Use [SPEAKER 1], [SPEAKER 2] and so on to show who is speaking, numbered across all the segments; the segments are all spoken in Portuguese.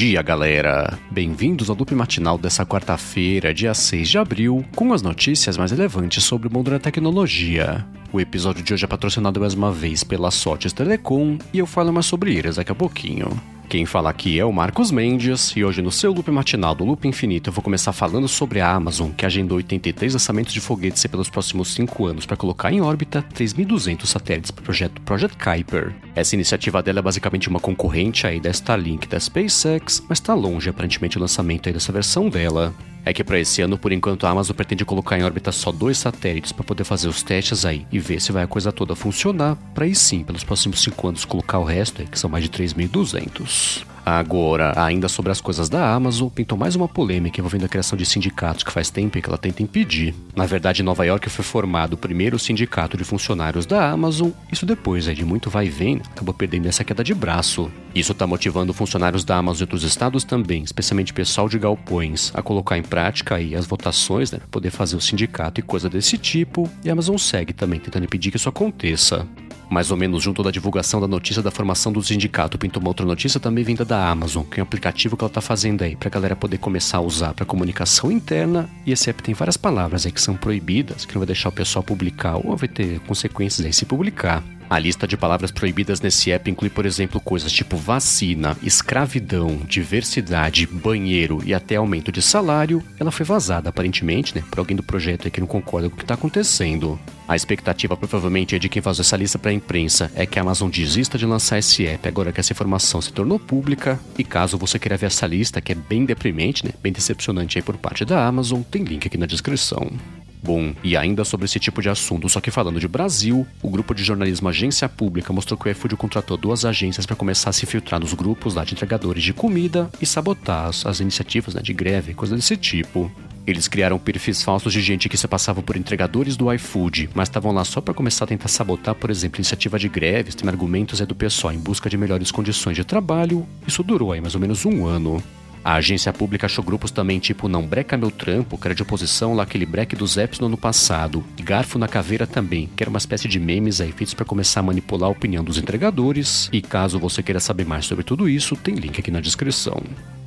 [SPEAKER 1] dia, galera! Bem-vindos ao loop matinal dessa quarta-feira, dia 6 de abril, com as notícias mais relevantes sobre o mundo da tecnologia. O episódio de hoje é patrocinado mais uma vez pela Sotes Telecom e eu falo mais sobre eles daqui a pouquinho. Quem fala aqui é o Marcos Mendes e hoje no seu loop matinal do Loop Infinito eu vou começar falando sobre a Amazon, que agendou 83 lançamentos de foguetes pelos próximos 5 anos para colocar em órbita 3.200 satélites para o projeto Project Kuiper. Essa iniciativa dela é basicamente uma concorrente aí da Starlink da SpaceX, mas está longe aparentemente o lançamento aí dessa versão dela. É que para esse ano, por enquanto, a Amazon pretende colocar em órbita só dois satélites para poder fazer os testes aí e ver se vai a coisa toda funcionar, para aí sim, pelos próximos cinco anos, colocar o resto, que são mais de 3.200. Agora, ainda sobre as coisas da Amazon, pintou mais uma polêmica envolvendo a criação de sindicatos que faz tempo que ela tenta impedir. Na verdade, em Nova York foi formado o primeiro sindicato de funcionários da Amazon. Isso depois é de muito vai e vem, acabou perdendo essa queda de braço. Isso está motivando funcionários da Amazon e outros estados também, especialmente pessoal de galpões, a colocar em prática aí as votações, né, poder fazer o sindicato e coisa desse tipo. E a Amazon segue também tentando impedir que isso aconteça. Mais ou menos junto da divulgação da notícia da formação do sindicato, pintou uma outra notícia também vinda da Amazon, que é um aplicativo que ela tá fazendo aí pra galera poder começar a usar para comunicação interna. E esse app tem várias palavras aí que são proibidas, que não vai deixar o pessoal publicar ou vai ter consequências aí se publicar. A lista de palavras proibidas nesse app inclui, por exemplo, coisas tipo vacina, escravidão, diversidade, banheiro e até aumento de salário. Ela foi vazada, aparentemente, né, por alguém do projeto que não concorda com o que está acontecendo. A expectativa provavelmente é de quem faz essa lista para a imprensa é que a Amazon desista de lançar esse app agora que essa informação se tornou pública. E caso você queira ver essa lista, que é bem deprimente, né, bem decepcionante aí por parte da Amazon, tem link aqui na descrição. Bom, e ainda sobre esse tipo de assunto, só que falando de Brasil, o grupo de jornalismo Agência Pública mostrou que o iFood contratou duas agências para começar a se filtrar nos grupos lá de entregadores de comida e sabotar as, as iniciativas né, de greve, coisa desse tipo. Eles criaram perfis falsos de gente que se passava por entregadores do iFood, mas estavam lá só para começar a tentar sabotar, por exemplo, iniciativa de greves, tem argumentos é do pessoal em busca de melhores condições de trabalho. Isso durou aí mais ou menos um ano. A agência pública achou grupos também tipo Não Breca Meu Trampo, que era de oposição lá aquele break dos apps no ano passado, Garfo na Caveira também, que era uma espécie de memes aí feitos para começar a manipular a opinião dos entregadores. E caso você queira saber mais sobre tudo isso, tem link aqui na descrição.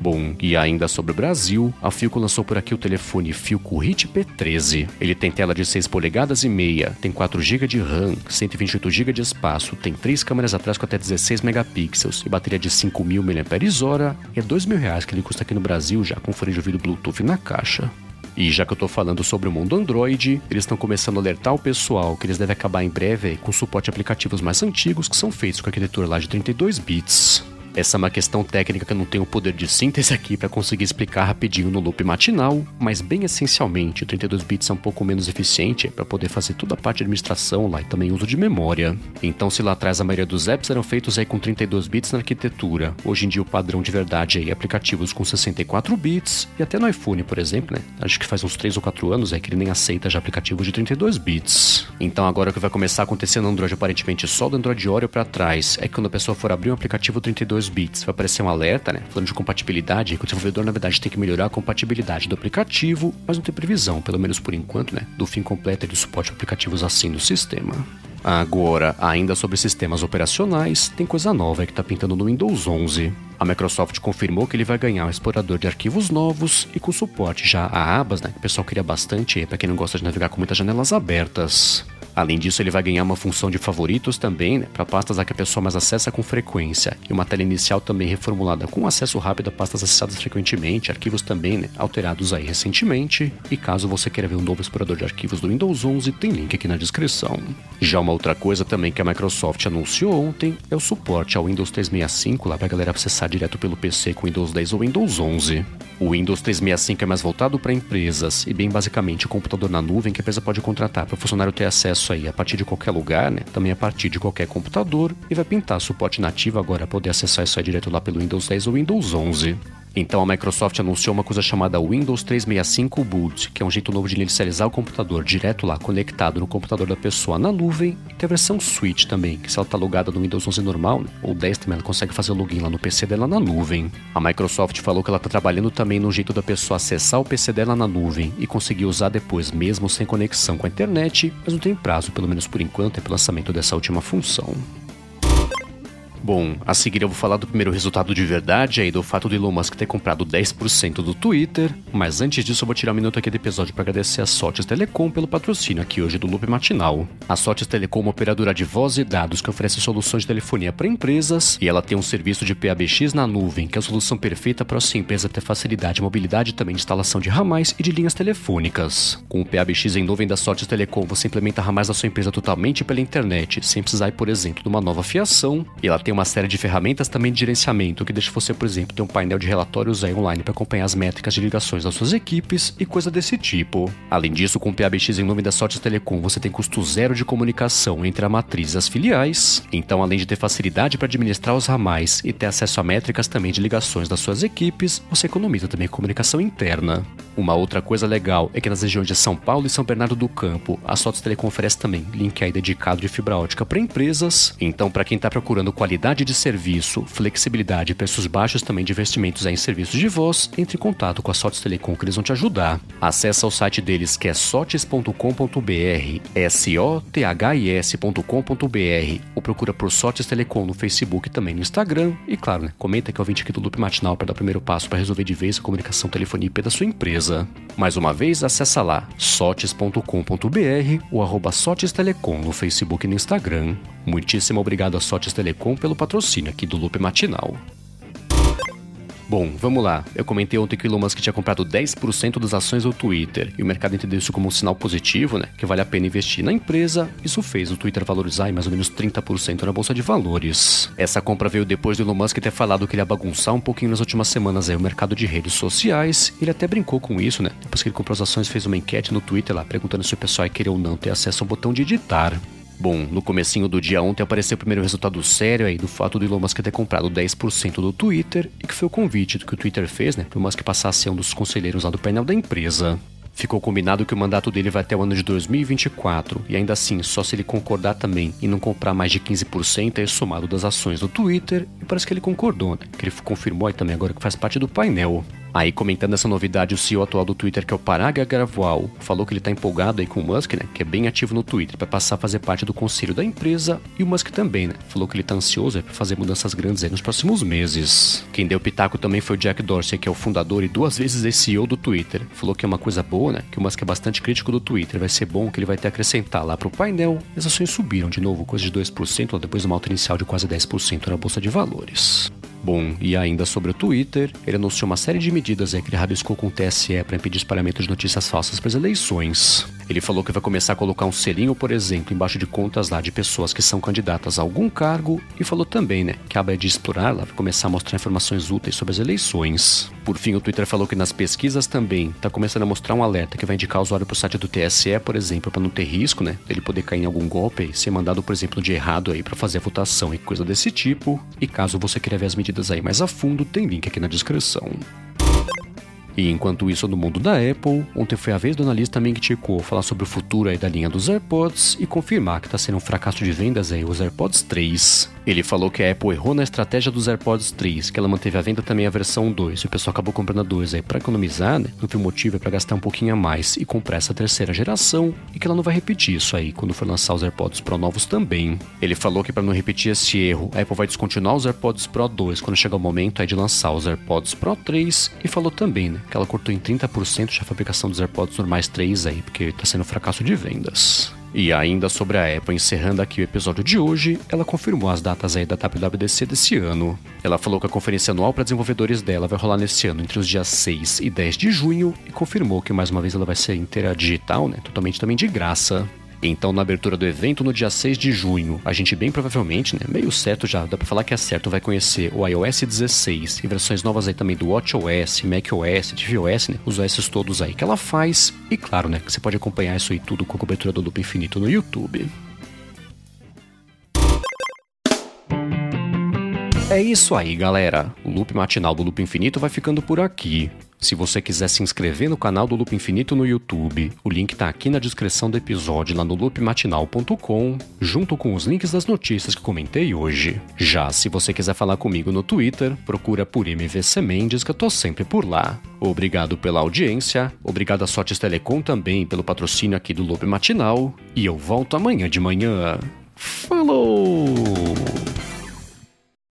[SPEAKER 1] Bom, e ainda sobre o Brasil, a Filco lançou por aqui o telefone Filco Hit P13. Ele tem tela de 6 polegadas e meia, tem 4 GB de RAM, 128 GB de espaço, tem 3 câmeras atrás com até 16 megapixels e bateria de 5.000 mAh é 2 mil reais que ele custa aqui no Brasil já com fone de ouvido Bluetooth na caixa. E já que eu tô falando sobre o mundo Android, eles estão começando a alertar o pessoal que eles devem acabar em breve com suporte a aplicativos mais antigos que são feitos com arquitetura lá de 32 bits. Essa é uma questão técnica que eu não tenho o poder de síntese aqui para conseguir explicar rapidinho no loop matinal, mas bem essencialmente, o 32 bits é um pouco menos eficiente para poder fazer toda a parte de administração lá e também uso de memória. Então, se lá atrás a maioria dos apps eram feitos aí com 32 bits na arquitetura, hoje em dia o padrão de verdade é aplicativos com 64 bits e até no iPhone, por exemplo, né? Acho que faz uns 3 ou 4 anos é que ele nem aceita já aplicativos de 32 bits. Então, agora o que vai começar a acontecer no Android aparentemente só do Android Oreo para trás é que quando a pessoa for abrir um aplicativo 32 bits, vai aparecer um alerta, né? Falando de compatibilidade, que o desenvolvedor, na verdade, tem que melhorar a compatibilidade do aplicativo, mas não tem previsão, pelo menos por enquanto, né? Do fim completo de suporte a aplicativos assim no sistema. Agora, ainda sobre sistemas operacionais, tem coisa nova que está pintando no Windows 11. A Microsoft confirmou que ele vai ganhar um explorador de arquivos novos e com suporte já a abas, né, que o pessoal queria bastante para quem não gosta de navegar com muitas janelas abertas. Além disso, ele vai ganhar uma função de favoritos também, né, para pastas a que a pessoa mais acessa com frequência, e uma tela inicial também reformulada com acesso rápido a pastas acessadas frequentemente, arquivos também né, alterados aí recentemente. E caso você queira ver um novo explorador de arquivos do Windows 11, tem link aqui na descrição. Já uma outra coisa também que a Microsoft anunciou ontem é o suporte ao Windows 365 lá para a galera acessar direto pelo PC com Windows 10 ou Windows 11. O Windows 365 é mais voltado para empresas e bem basicamente o computador na nuvem que a empresa pode contratar para o funcionário ter acesso aí a partir de qualquer lugar, né? Também a partir de qualquer computador e vai pintar suporte nativo agora poder acessar isso aí direto lá pelo Windows 10 ou Windows 11. Então a Microsoft anunciou uma coisa chamada Windows 365 Boot, que é um jeito novo de inicializar o computador direto lá conectado no computador da pessoa na nuvem. E tem a versão Switch também, que se ela está logada no Windows 11 normal, né, ou 10 também, ela consegue fazer o login lá no PC dela na nuvem. A Microsoft falou que ela está trabalhando também no jeito da pessoa acessar o PC dela na nuvem e conseguir usar depois, mesmo sem conexão com a internet, mas não tem prazo, pelo menos por enquanto, é para o lançamento dessa última função. Bom, a seguir eu vou falar do primeiro resultado de verdade aí do fato do Elon Musk ter comprado 10% do Twitter, mas antes disso eu vou tirar um minuto aqui do episódio para agradecer a Sotes Telecom pelo patrocínio aqui hoje do Loop Matinal. A Sotes Telecom é uma operadora de voz e dados que oferece soluções de telefonia para empresas e ela tem um serviço de PABX na nuvem, que é a solução perfeita para sua empresa ter facilidade, mobilidade e também de instalação de ramais e de linhas telefônicas. Com o PABX em nuvem da Sotes Telecom, você implementa ramais da sua empresa totalmente pela internet, sem precisar, por exemplo, de uma nova fiação, e ela tem uma série de ferramentas também de gerenciamento que deixa você, por exemplo, ter um painel de relatórios aí online para acompanhar as métricas de ligações das suas equipes e coisa desse tipo. Além disso, com o PABX em nome da Sorte Telecom, você tem custo zero de comunicação entre a matriz e as filiais. Então, além de ter facilidade para administrar os ramais e ter acesso a métricas também de ligações das suas equipes, você economiza também comunicação interna. Uma outra coisa legal é que nas regiões de São Paulo e São Bernardo do Campo, a Sotos Telecom oferece também link aí dedicado de fibra ótica para empresas. Então, para quem está procurando qualidade de serviço, flexibilidade e preços baixos também de investimentos em serviços de voz, entre em contato com a Sotes Telecom que eles vão te ajudar. Acesse o site deles que é sotes.com.br, S-O-T-H-I-S.com.br ou procura por Sotes Telecom no Facebook e também no Instagram. E claro, né, comenta que é o ouvinte aqui do Loop Matinal para dar o primeiro passo para resolver de vez a comunicação telefonia IP da sua empresa. Mais uma vez, acessa lá sotes.com.br ou arroba Sotes Telecom no Facebook e no Instagram. Muitíssimo obrigado a Sotes Telecom pelo patrocínio aqui do Loop Matinal. Bom, vamos lá. Eu comentei ontem que o Elon Musk tinha comprado 10% das ações do Twitter e o mercado entendeu isso como um sinal positivo, né? Que vale a pena investir na empresa. Isso fez o Twitter valorizar em mais ou menos 30% na bolsa de valores. Essa compra veio depois do Elon Musk ter falado que ele ia bagunçar um pouquinho nas últimas semanas aí o mercado de redes sociais. Ele até brincou com isso, né? Depois que ele comprou as ações, fez uma enquete no Twitter lá perguntando se o pessoal ia querer ou não ter acesso ao botão de editar. Bom, no comecinho do dia ontem apareceu o primeiro resultado sério aí do fato do Elon Musk ter comprado 10% do Twitter e que foi o convite que o Twitter fez, né, para o Musk passar a ser um dos conselheiros lá do painel da empresa. Ficou combinado que o mandato dele vai até o ano de 2024, e ainda assim, só se ele concordar também e não comprar mais de 15% é somado das ações do Twitter, e parece que ele concordou, né? Que ele confirmou aí também agora que faz parte do painel. Aí, comentando essa novidade, o CEO atual do Twitter, que é o Parag Agrawal, falou que ele tá empolgado aí com o Musk, né? Que é bem ativo no Twitter, para passar a fazer parte do conselho da empresa. E o Musk também, né? Falou que ele tá ansioso para fazer mudanças grandes aí nos próximos meses. Quem deu pitaco também foi o Jack Dorsey, que é o fundador e duas vezes CEO do Twitter. Falou que é uma coisa boa, né? Que o Musk é bastante crítico do Twitter. Vai ser bom que ele vai ter acrescentar lá pro painel. As ações subiram de novo, coisa de 2%, depois de uma alta inicial de quase 10% na bolsa de valores. Bom, e ainda sobre o Twitter, ele anunciou uma série de medidas aí que ele rabiscou com o TSE para impedir espalhamento de notícias falsas para as eleições. Ele falou que vai começar a colocar um selinho, por exemplo, embaixo de contas lá de pessoas que são candidatas a algum cargo e falou também, né, que a aba de explorar lá vai começar a mostrar informações úteis sobre as eleições. Por fim, o Twitter falou que nas pesquisas também está começando a mostrar um alerta que vai indicar o usuário para o site do TSE, por exemplo, para não ter risco, né, dele poder cair em algum golpe e ser mandado, por exemplo, de errado aí para fazer a votação e coisa desse tipo. E caso você queira ver as medidas aí mais a fundo, tem link aqui na descrição. E enquanto isso, no mundo da Apple, ontem foi a vez do analista Ming Chi Kuo falar sobre o futuro aí da linha dos AirPods e confirmar que está sendo um fracasso de vendas aí os AirPods 3. Ele falou que a Apple errou na estratégia dos AirPods 3, que ela manteve a venda também a versão 2, e o pessoal acabou comprando a 2 aí para economizar, né? Não tem motivo é para gastar um pouquinho a mais e comprar essa terceira geração, e que ela não vai repetir isso aí quando for lançar os AirPods Pro novos também. Ele falou que para não repetir esse erro, a Apple vai descontinuar os AirPods Pro 2 quando chegar o momento aí de lançar os AirPods Pro 3, e falou também, né, que ela cortou em 30% já a fabricação dos AirPods normais 3 aí, porque tá sendo um fracasso de vendas. E ainda sobre a Apple, encerrando aqui o episódio de hoje, ela confirmou as datas aí da WWDC desse ano. Ela falou que a conferência anual para desenvolvedores dela vai rolar nesse ano entre os dias 6 e 10 de junho e confirmou que mais uma vez ela vai ser inteira digital, né? Totalmente também de graça. Então, na abertura do evento, no dia 6 de junho, a gente bem provavelmente, né, meio certo já, dá pra falar que é certo, vai conhecer o iOS 16 e versões novas aí também do WatchOS, macOS, tvOS, né, os OS todos aí que ela faz. E claro, né, que você pode acompanhar isso aí tudo com a cobertura do Loop Infinito no YouTube. É isso aí, galera. O loop matinal do Loop Infinito vai ficando por aqui. Se você quiser se inscrever no canal do Loop Infinito no YouTube, o link tá aqui na descrição do episódio lá no loopmatinal.com, junto com os links das notícias que comentei hoje. Já se você quiser falar comigo no Twitter, procura por MVC Mendes que eu tô sempre por lá. Obrigado pela audiência, obrigado a Sortes Telecom também pelo patrocínio aqui do Loop Matinal, e eu volto amanhã de manhã. Falou!